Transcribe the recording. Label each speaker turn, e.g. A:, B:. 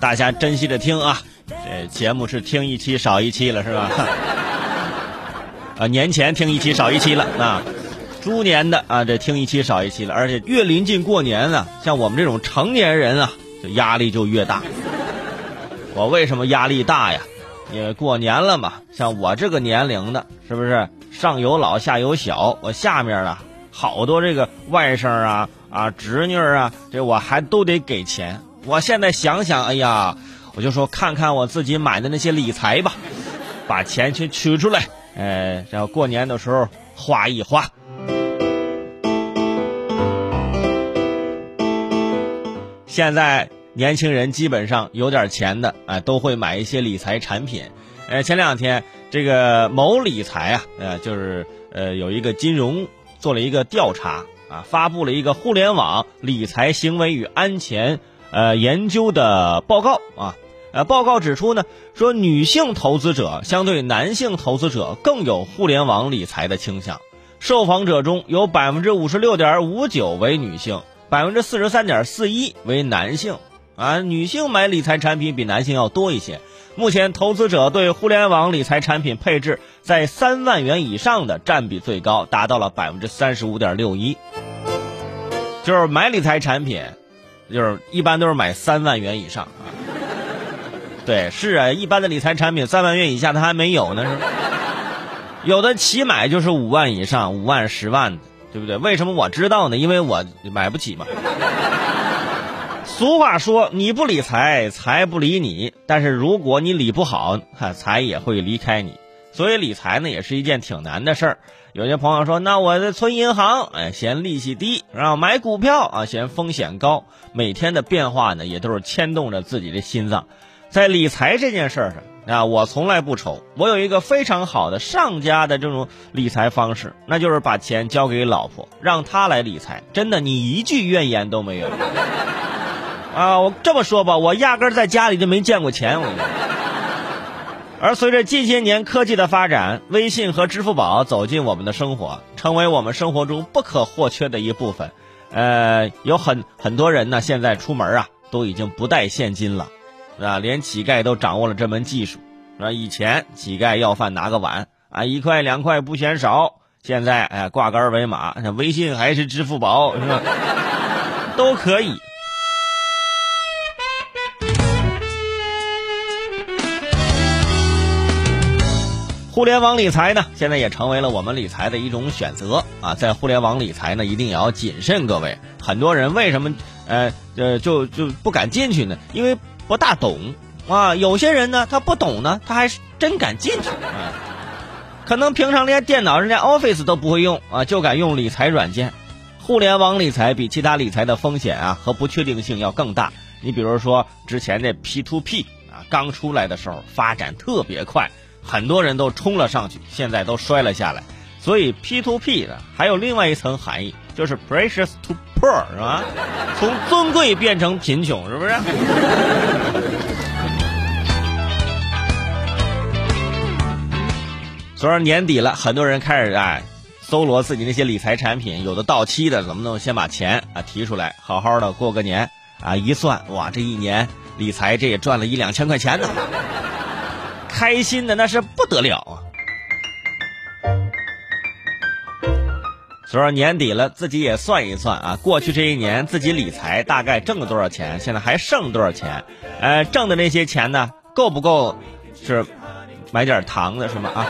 A: 大家珍惜着听啊！这节目是听一期少一期了，是吧？啊，年前听一期少一期了啊，猪年的啊，这听一期少一期了，而且越临近过年啊，像我们这种成年人啊，这压力就越大。我为什么压力大呀？因为过年了嘛，像我这个年龄的，是不是上有老下有小？我下面啊，好多这个外甥啊啊侄女啊，这我还都得给钱。我现在想想，哎呀，我就说看看我自己买的那些理财吧，把钱去取出来，呃，然后过年的时候花一花。现在。年轻人基本上有点钱的啊，都会买一些理财产品。呃，前两天这个某理财啊，呃，就是呃有一个金融做了一个调查啊，发布了一个互联网理财行为与安全呃研究的报告啊。呃，报告指出呢，说女性投资者相对男性投资者更有互联网理财的倾向。受访者中有百分之五十六点五九为女性，百分之四十三点四一为男性。啊，女性买理财产品比男性要多一些。目前，投资者对互联网理财产品配置在三万元以上的占比最高，达到了百分之三十五点六一。就是买理财产品，就是一般都是买三万元以上啊。对，是啊，一般的理财产品三万元以下他还没有呢，有的起买就是五万以上，五万、十万的，对不对？为什么我知道呢？因为我买不起嘛。俗话说：“你不理财，财不理你。但是如果你理不好，哈，财也会离开你。所以理财呢，也是一件挺难的事儿。有些朋友说：‘那我在存银行，哎，嫌利息低；然后买股票啊，嫌风险高。’每天的变化呢，也都是牵动着自己的心脏。在理财这件事上啊，我从来不愁。我有一个非常好的上家的这种理财方式，那就是把钱交给老婆，让她来理财。真的，你一句怨言都没有。”啊，我这么说吧，我压根在家里就没见过钱。我跟你说，而随着近些年科技的发展，微信和支付宝走进我们的生活，成为我们生活中不可或缺的一部分。呃，有很很多人呢，现在出门啊，都已经不带现金了，啊，连乞丐都掌握了这门技术。啊，以前乞丐要饭拿个碗啊，一块两块不嫌少。现在哎，挂个二维码，微信还是支付宝？都可以。互联网理财呢，现在也成为了我们理财的一种选择啊！在互联网理财呢，一定也要谨慎。各位，很多人为什么呃呃就就不敢进去呢？因为不大懂啊。有些人呢，他不懂呢，他还是真敢进去啊。可能平常连电脑、人家 Office 都不会用啊，就敢用理财软件。互联网理财比其他理财的风险啊和不确定性要更大。你比如说之前那 P to P 啊，刚出来的时候发展特别快。很多人都冲了上去，现在都摔了下来。所以 P to P 呢，还有另外一层含义，就是 precious to poor，是吧？从尊贵变成贫穷，是不是？所以说年底了，很多人开始哎，搜罗自己那些理财产品，有的到期的，怎么能先把钱啊提出来，好好的过个年啊？一算，哇，这一年理财这也赚了一两千块钱呢。开心的那是不得了啊！所以说年底了，自己也算一算啊，过去这一年自己理财大概挣了多少钱，现在还剩多少钱？呃，挣的那些钱呢，够不够是买点糖的是吗？啊？